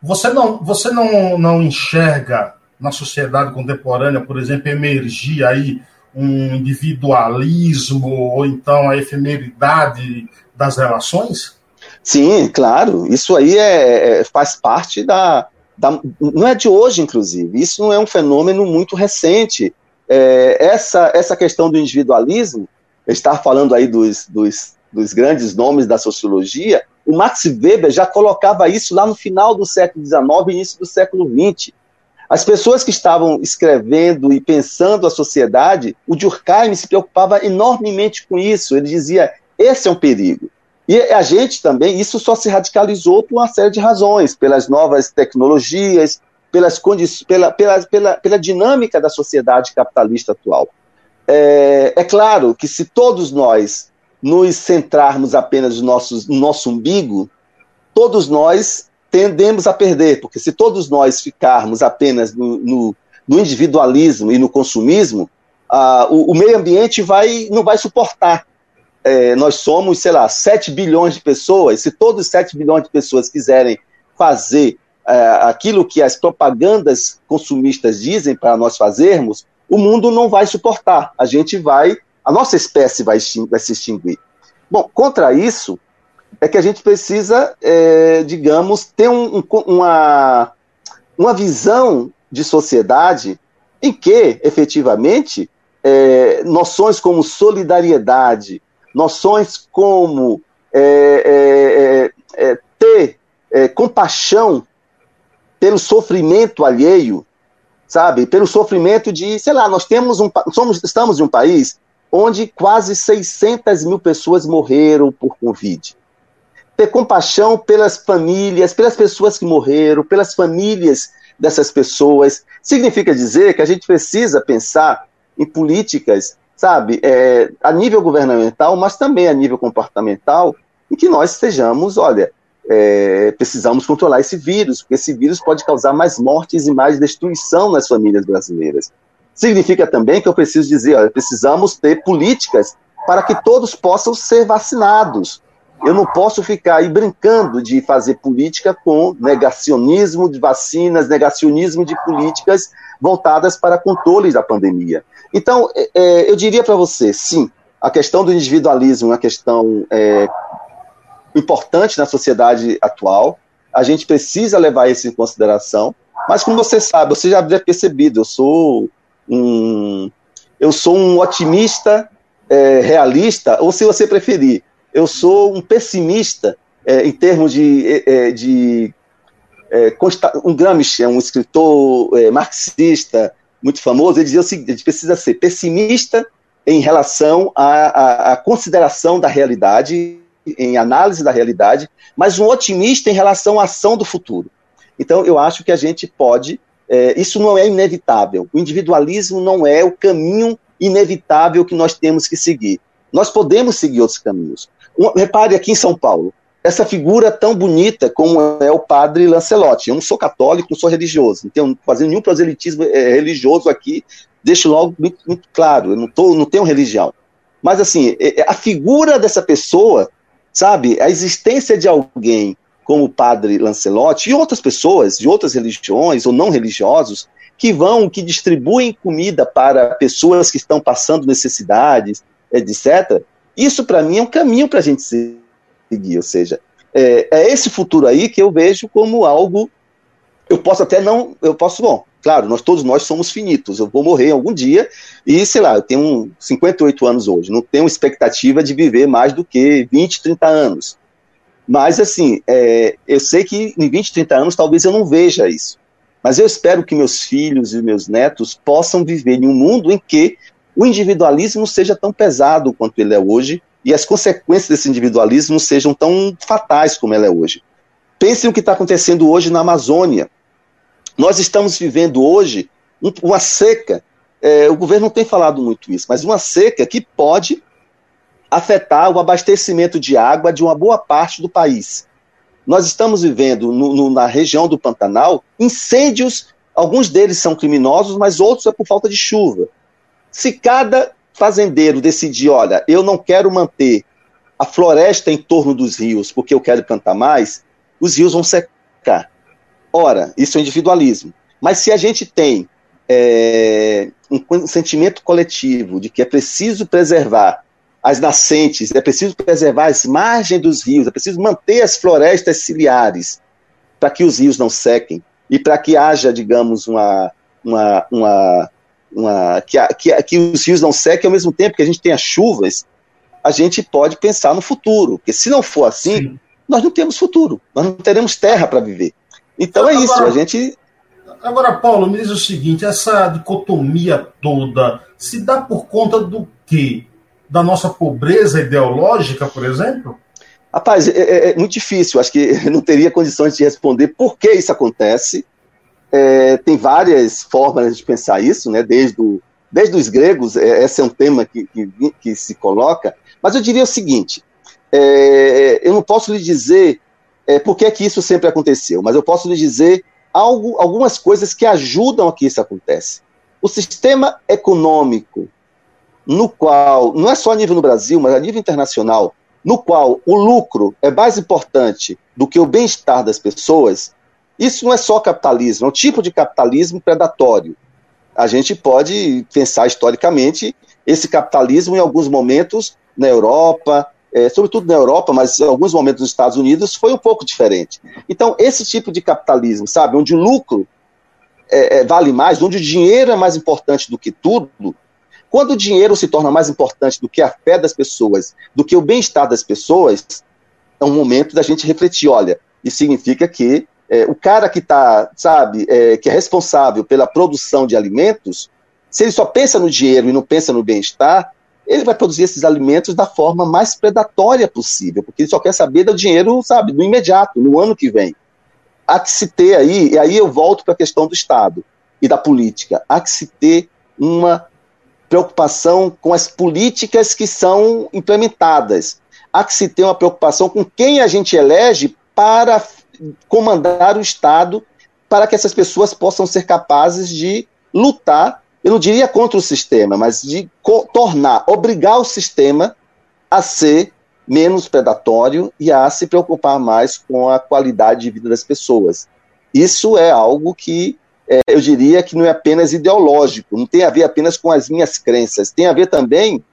Você não, você não, não enxerga na sociedade contemporânea, por exemplo, emergir aí um individualismo ou então a efemeridade das relações? Sim, claro. Isso aí é, é, faz parte da, da, Não é de hoje, inclusive. Isso não é um fenômeno muito recente. É, essa, essa questão do individualismo, estar falando aí dos, dos, dos grandes nomes da sociologia, o Max Weber já colocava isso lá no final do século XIX início do século XX. As pessoas que estavam escrevendo e pensando a sociedade, o Durkheim se preocupava enormemente com isso. Ele dizia: esse é um perigo. E a gente também, isso só se radicalizou por uma série de razões, pelas novas tecnologias, pelas pela, pela, pela, pela dinâmica da sociedade capitalista atual. É, é, claro que se todos nós nos centrarmos apenas no nosso, no nosso umbigo, todos nós tendemos a perder, porque se todos nós ficarmos apenas no, no, no individualismo e no consumismo, ah, o, o, meio ambiente vai, não vai suportar. É, nós somos, sei lá, 7 bilhões de pessoas. Se todos 7 bilhões de pessoas quiserem fazer é, aquilo que as propagandas consumistas dizem para nós fazermos, o mundo não vai suportar. A gente vai, a nossa espécie vai, vai se extinguir. Bom, contra isso, é que a gente precisa, é, digamos, ter um, um, uma, uma visão de sociedade em que, efetivamente, é, noções como solidariedade, noções como é, é, é, é ter compaixão pelo sofrimento alheio, sabe? Pelo sofrimento de, sei lá, nós temos um, somos, estamos em um país onde quase 600 mil pessoas morreram por Covid ter compaixão pelas famílias, pelas pessoas que morreram, pelas famílias dessas pessoas. Significa dizer que a gente precisa pensar em políticas, sabe, é, a nível governamental, mas também a nível comportamental, em que nós estejamos, olha, é, precisamos controlar esse vírus, porque esse vírus pode causar mais mortes e mais destruição nas famílias brasileiras. Significa também que eu preciso dizer, olha, precisamos ter políticas para que todos possam ser vacinados, eu não posso ficar aí brincando de fazer política com negacionismo de vacinas, negacionismo de políticas voltadas para controle da pandemia. Então, é, é eu diria para você, sim, a questão do individualismo é uma questão é, importante na sociedade atual. A gente precisa levar isso em consideração, Mas como você sabe, você já deve percebido, eu sou um, eu sou um otimista é, realista, ou se você preferir, eu sou um pessimista é, em termos de, é, é de é, um Gramsci, é um escritor é, marxista muito famoso, ele dizia o seguinte: gente precisa ser pessimista em relação à, à, à consideração da realidade, em análise da realidade, mas um otimista em relação à ação do futuro. Então, eu acho que a gente pode. É, isso não é inevitável. O individualismo não é o caminho inevitável que nós temos que seguir. Nós podemos seguir outros caminhos. Um, repare aqui em São Paulo, essa figura tão bonita como é o padre Lancelotti. Eu não sou católico, não sou religioso, não tenho fazendo nenhum proselitismo é, religioso aqui, deixo logo muito, muito claro, eu não, tô, não tenho religião. Mas assim, é, é, a figura dessa pessoa, sabe, a existência de alguém como o padre Lancelotti e outras pessoas de outras religiões ou não religiosos que vão, que distribuem comida para pessoas que estão passando necessidades, etc. Isso para mim é um caminho para a gente seguir seguir. Ou seja, é, é, esse futuro aí que eu vejo como algo. Eu posso até não. Eu posso, bom, claro, nós todos nós somos finitos. Eu vou morrer algum dia e, sei lá, eu tenho 58 anos hoje. Não tenho expectativa de viver mais do que 20, 30 anos. Mas, assim, é, eu sei que em 20, 30 anos talvez eu não veja isso. Mas eu espero que meus filhos e meus netos possam viver em um mundo em que o individualismo seja tão pesado quanto ele é hoje e as consequências desse individualismo sejam tão fatais como ela é hoje. Pensem o que está acontecendo hoje na Amazônia. Nós estamos vivendo hoje uma seca, é, o governo não tem falado muito isso, mas uma seca que pode afetar o abastecimento de água de uma boa parte do país. Nós estamos vivendo no, no, na região do Pantanal incêndios, alguns deles são criminosos, mas outros é por falta de chuva. Se cada fazendeiro decidir, olha, eu não quero manter a floresta em torno dos rios porque eu quero plantar mais, os rios vão secar. Ora, isso é individualismo. Mas se a gente tem é, um sentimento coletivo de que é preciso preservar as nascentes, é preciso preservar as margens dos rios, é preciso manter as florestas ciliares para que os rios não sequem e para que haja, digamos, uma, uma, uma uma, que, a, que, a, que os rios não sequem ao mesmo tempo que a gente tenha chuvas, a gente pode pensar no futuro. Porque se não for assim, Sim. nós não temos futuro, nós não teremos terra para viver. Então é agora, isso, a gente. Agora, Paulo, me diz o seguinte: essa dicotomia toda se dá por conta do quê? Da nossa pobreza ideológica, por exemplo? Rapaz, é, é, é muito difícil. Acho que não teria condições de responder por que isso acontece. É, tem várias formas de pensar isso, né? desde, o, desde os gregos, é, esse é um tema que, que, que, se coloca, mas eu diria o seguinte: é, eu não posso lhe dizer é, por que, é que isso sempre aconteceu, mas eu posso lhe dizer algo, algumas coisas que ajudam a que isso aconteça. O sistema econômico, no qual, não é só a nível no Brasil, mas a nível internacional, no qual o lucro é mais importante do que o bem-estar das pessoas, isso não é só capitalismo, é um tipo de capitalismo predatório. A gente pode pensar historicamente esse capitalismo em alguns momentos na Europa, é, sobretudo na Europa, mas em alguns momentos nos Estados Unidos foi um pouco diferente. Então, esse tipo de capitalismo, sabe, onde o lucro é, é, vale mais, onde o dinheiro é mais importante do que tudo, quando o dinheiro se torna mais importante do que a fé das pessoas, do que o bem-estar das pessoas, é um momento da gente refletir: olha, isso significa que é, o cara que está, sabe, é, que é responsável pela produção de alimentos, se ele só pensa no dinheiro e não pensa no bem-estar, ele vai produzir esses alimentos da forma mais predatória possível, porque ele só quer saber do dinheiro, sabe, no imediato, no ano que vem. Há que se ter aí, e aí eu volto para a questão do Estado e da política, há que se ter uma preocupação com as políticas que são implementadas. Há que se ter uma preocupação com quem a gente elege para comandar o Estado para que essas pessoas possam ser capazes de lutar, eu não diria contra o sistema, mas de tornar, obrigar o sistema a ser menos predatório e a se preocupar mais com a qualidade de vida das pessoas. Isso é algo que é, eu diria que não é apenas ideológico, não tem a ver apenas com as minhas crenças, tem a ver também,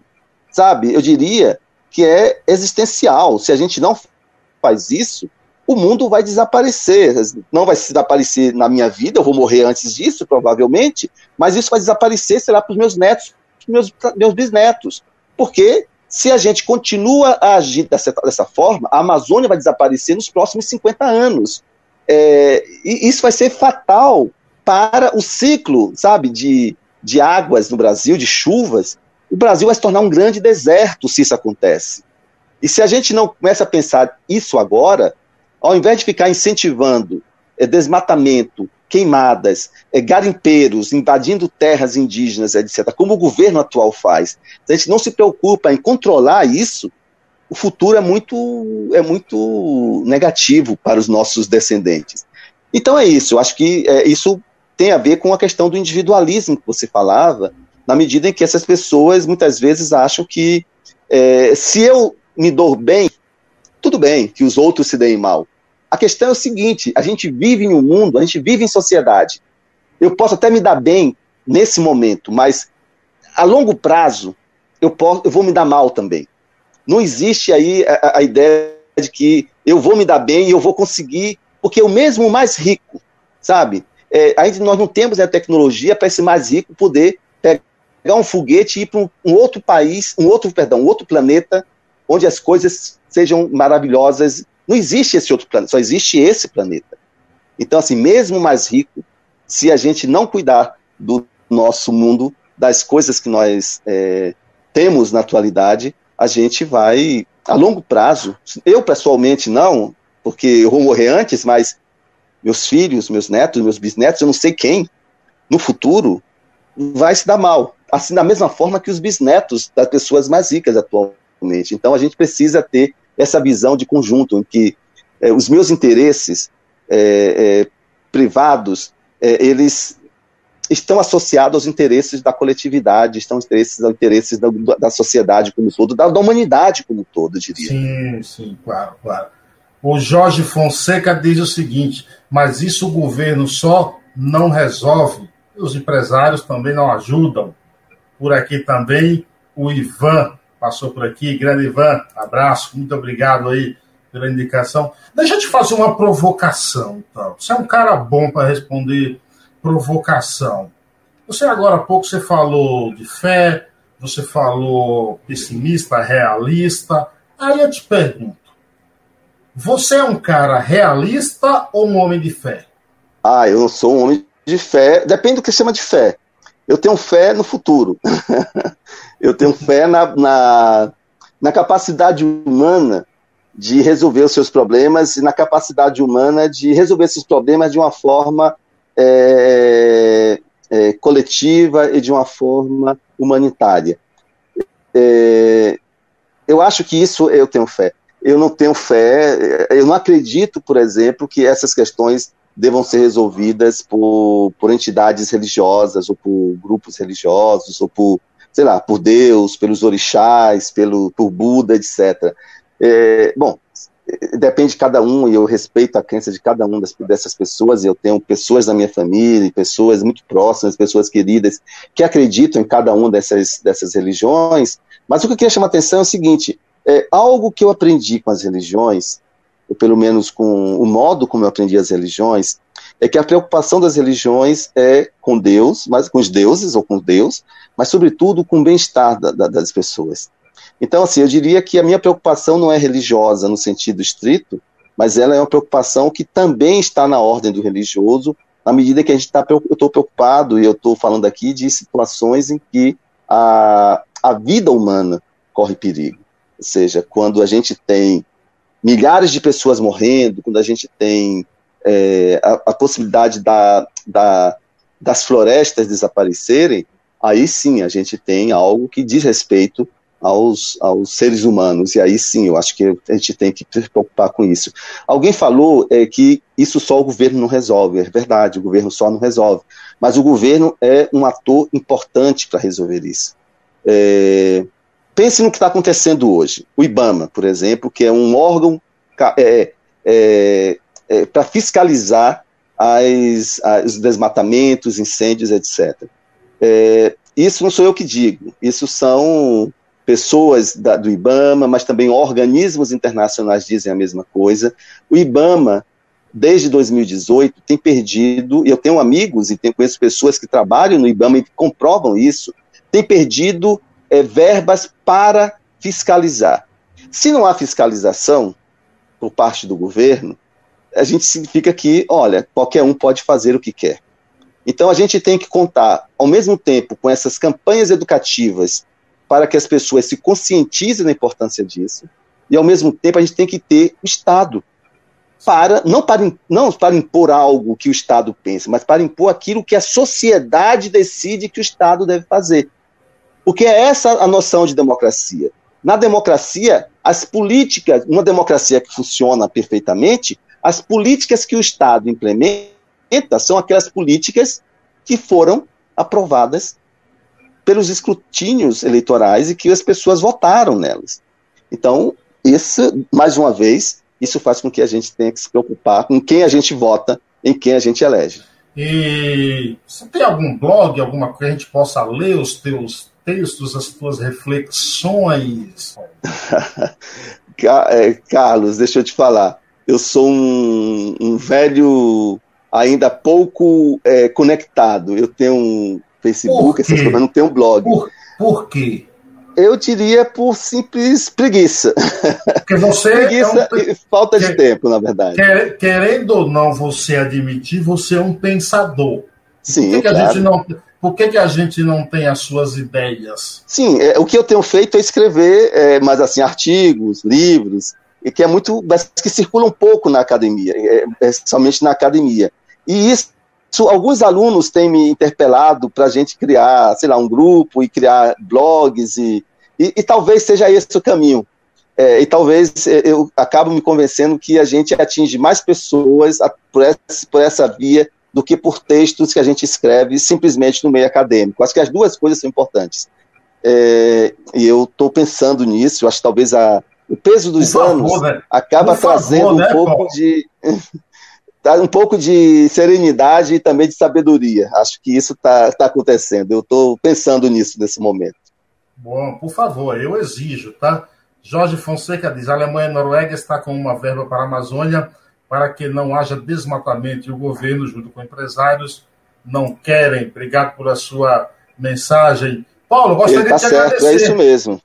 sabe, eu diria que é existencial. Se a gente não faz isso, o mundo vai desaparecer. Não vai desaparecer na minha vida, eu vou morrer antes disso, provavelmente, mas isso vai desaparecer, será para os meus netos, meus, meus bisnetos. Porque se a gente continua a agir dessa, dessa forma, a Amazônia vai desaparecer nos próximos 50 anos. É, e isso vai ser fatal para o ciclo, sabe, de, de águas no Brasil, de chuvas. O Brasil vai se tornar um grande deserto se isso acontece. E se a gente não começa a pensar isso agora, ao invés de ficar incentivando é, desmatamento, queimadas, é, garimpeiros invadindo terras indígenas, etc., como o governo atual faz, se a gente não se preocupa em controlar isso, o futuro é muito, é muito negativo para os nossos descendentes. Então é isso, eu acho que é, isso tem a ver com a questão do individualismo que você falava, na medida em que essas pessoas muitas vezes acham que é, se eu me dou bem, tudo bem que os outros se deem mal. A questão é o seguinte: a gente vive em um mundo, a gente vive em sociedade. Eu posso até me dar bem nesse momento, mas a longo prazo eu, posso, eu vou me dar mal também. Não existe aí a, a ideia de que eu vou me dar bem e eu vou conseguir, porque o mesmo mais rico, sabe? É, ainda nós não temos a tecnologia para esse mais rico poder pegar um foguete e ir para um, um, outro país, um outro, perdão, um outro planeta, onde as coisas sejam maravilhosas não existe esse outro planeta, só existe esse planeta. Então, assim, mesmo mais rico, se a gente não cuidar do nosso mundo, das coisas que nós é, temos na atualidade, a gente vai, a longo prazo, eu pessoalmente não, porque eu vou morrer antes, mas meus filhos, meus netos, meus bisnetos, eu não sei quem, no futuro, vai se dar mal. Assim, da mesma forma que os bisnetos das pessoas mais ricas atualmente. Então, a gente precisa ter essa visão de conjunto, em que é, os meus interesses é, é, privados, é, eles estão associados aos interesses da coletividade, estão interesses aos interesses da, da sociedade como um todo, da, da, humanidade como um todo, eu diria. Sim, sim, claro, claro. O Jorge Fonseca diz o seguinte, mas isso o governo só não resolve, os empresários também não ajudam. Por aqui também o Ivan passou por aqui. Grande Ivan, abraço, muito obrigado aí pela indicação. Deixa eu te fazer uma provocação, então. Você é um cara bom para responder provocação. Você agora há pouco você falou de fé, você falou pessimista, realista. Aí eu te pergunto: você é um cara realista ou um homem de fé? Ah, eu não sou um homem de fé. Depende do que chama de fé. Eu tenho fé no futuro. eu tenho fé na, na, na, capacidade humana de resolver os seus problemas e na capacidade humana de resolver esses problemas de uma forma é, é, coletiva e de uma forma humanitária. É, eu acho que isso eu tenho fé. Eu não tenho fé, eu não acredito, por exemplo, que essas questões devam ser resolvidas por, por entidades religiosas, ou por grupos religiosos, ou por, sei lá, por Deus, pelos orixás, pelo, por Buda, etc. É, bom, depende de cada um, e eu respeito a crença de cada um das, dessas pessoas, e eu tenho pessoas da minha família, pessoas muito próximas, pessoas queridas, que acreditam em cada uma dessas, dessas religiões, mas o que eu queria chamar a atenção é o seguinte, é, algo que eu aprendi com as religiões, ou pelo menos com o modo como eu aprendi as religiões, é que a preocupação das religiões é com Deus, mas com os deuses ou com Deus, mas sobretudo com o bem-estar da, da, das pessoas. Então, assim, eu diria que a minha preocupação não é religiosa no sentido estrito, mas ela é uma preocupação que também está na ordem do religioso, na medida que a gente está, eu estou preocupado, e eu estou falando aqui de situações em que a, a vida humana corre perigo. Ou seja, quando a gente tem milhares de pessoas morrendo, quando a gente tem é, a, a, possibilidade da, da, das florestas desaparecerem, aí sim a gente tem algo que diz respeito aos, aos seres humanos, e aí sim eu acho que a gente tem que se preocupar com isso. Alguém falou é, que isso só o governo não resolve, é verdade, o governo só não resolve, mas o governo é um ator importante para resolver isso. É, Pense no que está acontecendo hoje. O IBAMA, por exemplo, que é um órgão é, é, é, para fiscalizar as, os desmatamentos, incêndios, etc. É, isso não sou eu que digo, isso são pessoas da, do IBAMA, mas também organismos internacionais dizem a mesma coisa. O IBAMA, desde 2018, tem perdido, e eu tenho amigos e tenho, conheço pessoas que trabalham no IBAMA e comprovam isso, tem perdido é, verbas para fiscalizar. Se não há fiscalização por parte do governo, a gente significa que, olha, qualquer um pode fazer o que quer. Então a gente tem que contar, ao mesmo tempo, com essas campanhas educativas para que as pessoas se conscientizem da importância disso, e ao mesmo tempo a gente tem que ter o Estado para não para não para impor algo que o Estado pensa, mas para impor aquilo que a sociedade decide que o Estado deve fazer. Porque é essa a noção de democracia. Na democracia, as políticas, uma democracia que funciona perfeitamente, as políticas que o Estado implementa são aquelas políticas que foram aprovadas pelos escrutínios eleitorais e que as pessoas votaram nelas. Então, isso, mais uma vez, isso faz com que a gente tenha que se preocupar com quem a gente vota, em quem a gente elege. E você tem algum blog, alguma coisa que a gente possa ler os teus textos, as tuas reflexões? É, Carlos, deixa eu te falar. Eu sou um, um velho ainda pouco é, conectado. Eu tenho um Facebook, essas coisas, mas não tenho um blog. Por, por quê? Eu diria por simples preguiça. Porque você. preguiça é um... e falta de tempo, na verdade. Querendo ou não você admitir, você é um pensador. Sim, por que, claro. que a gente não, por que, que a gente não tem as suas ideias? Sim, é, o que eu tenho feito é escrever, é, mas assim, artigos, livros, e que é muito, que circula um pouco na academia, é, é, somente na academia. E isso, alguns alunos têm me interpelado para a gente criar, sei lá, um grupo e criar blogs, e, e, e talvez seja esse o caminho. É, e talvez é, eu acabo me convencendo que a gente atinge mais pessoas por essa, por essa via do que por textos que a gente escreve simplesmente no meio acadêmico. Acho que as duas coisas são importantes. É, e eu estou pensando nisso, acho que talvez a, o peso dos favor, anos né? acaba favor, trazendo né, um pouco Paulo? de um pouco de serenidade e também de sabedoria. Acho que isso está tá acontecendo. Eu estou pensando nisso nesse momento. Bom, por favor, eu exijo, tá? Jorge Fonseca diz: a Alemanha e Noruega está com uma verba para a Amazônia para que não haja desmatamento e o governo, junto com empresários, não querem. Obrigado por a sua mensagem. Paulo, gostaria tá de te certo, agradecer. É isso mesmo.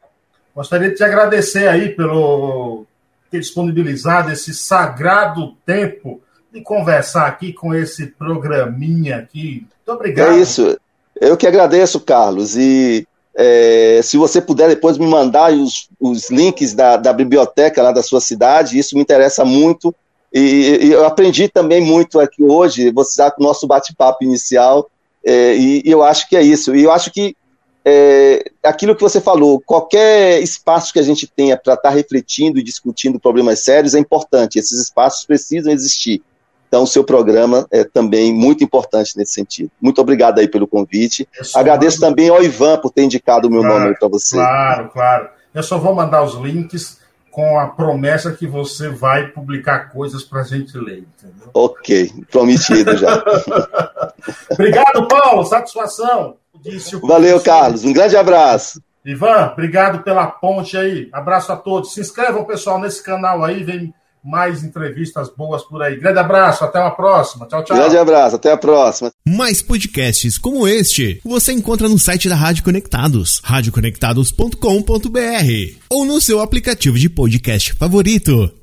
Gostaria de te agradecer aí pelo ter disponibilizado esse sagrado tempo de conversar aqui com esse programinha aqui. Muito obrigado. É isso. Eu que agradeço, Carlos. E é, se você puder depois me mandar os, os links da, da biblioteca lá da sua cidade, isso me interessa muito. E, e eu aprendi também muito aqui hoje, você com o nosso bate-papo inicial, é, e, e, eu acho que é isso. E eu acho que é, aquilo que você falou, qualquer espaço que a gente tenha para estar tá refletindo e discutindo problemas sérios é importante. Esses espaços precisam existir. Então, o seu programa é também muito importante nesse sentido. Muito obrigado aí pelo convite. Agradeço mando... também ao Ivan por ter indicado o meu claro, nome para você. Claro, claro. Eu só vou mandar os links com a promessa que você vai publicar coisas para a gente ler. Entendeu? Ok, prometido já. obrigado, Paulo. Satisfação. Valeu, Carlos. Um grande abraço. Ivan, obrigado pela ponte aí. Abraço a todos. Se inscrevam, pessoal, nesse canal aí. Vem mais entrevistas boas por aí. Grande abraço, até uma próxima. Tchau, tchau. Grande abraço, até a próxima. Mais podcasts como este você encontra no site da Rádio Conectados, radioconectados.com.br ou no seu aplicativo de podcast favorito.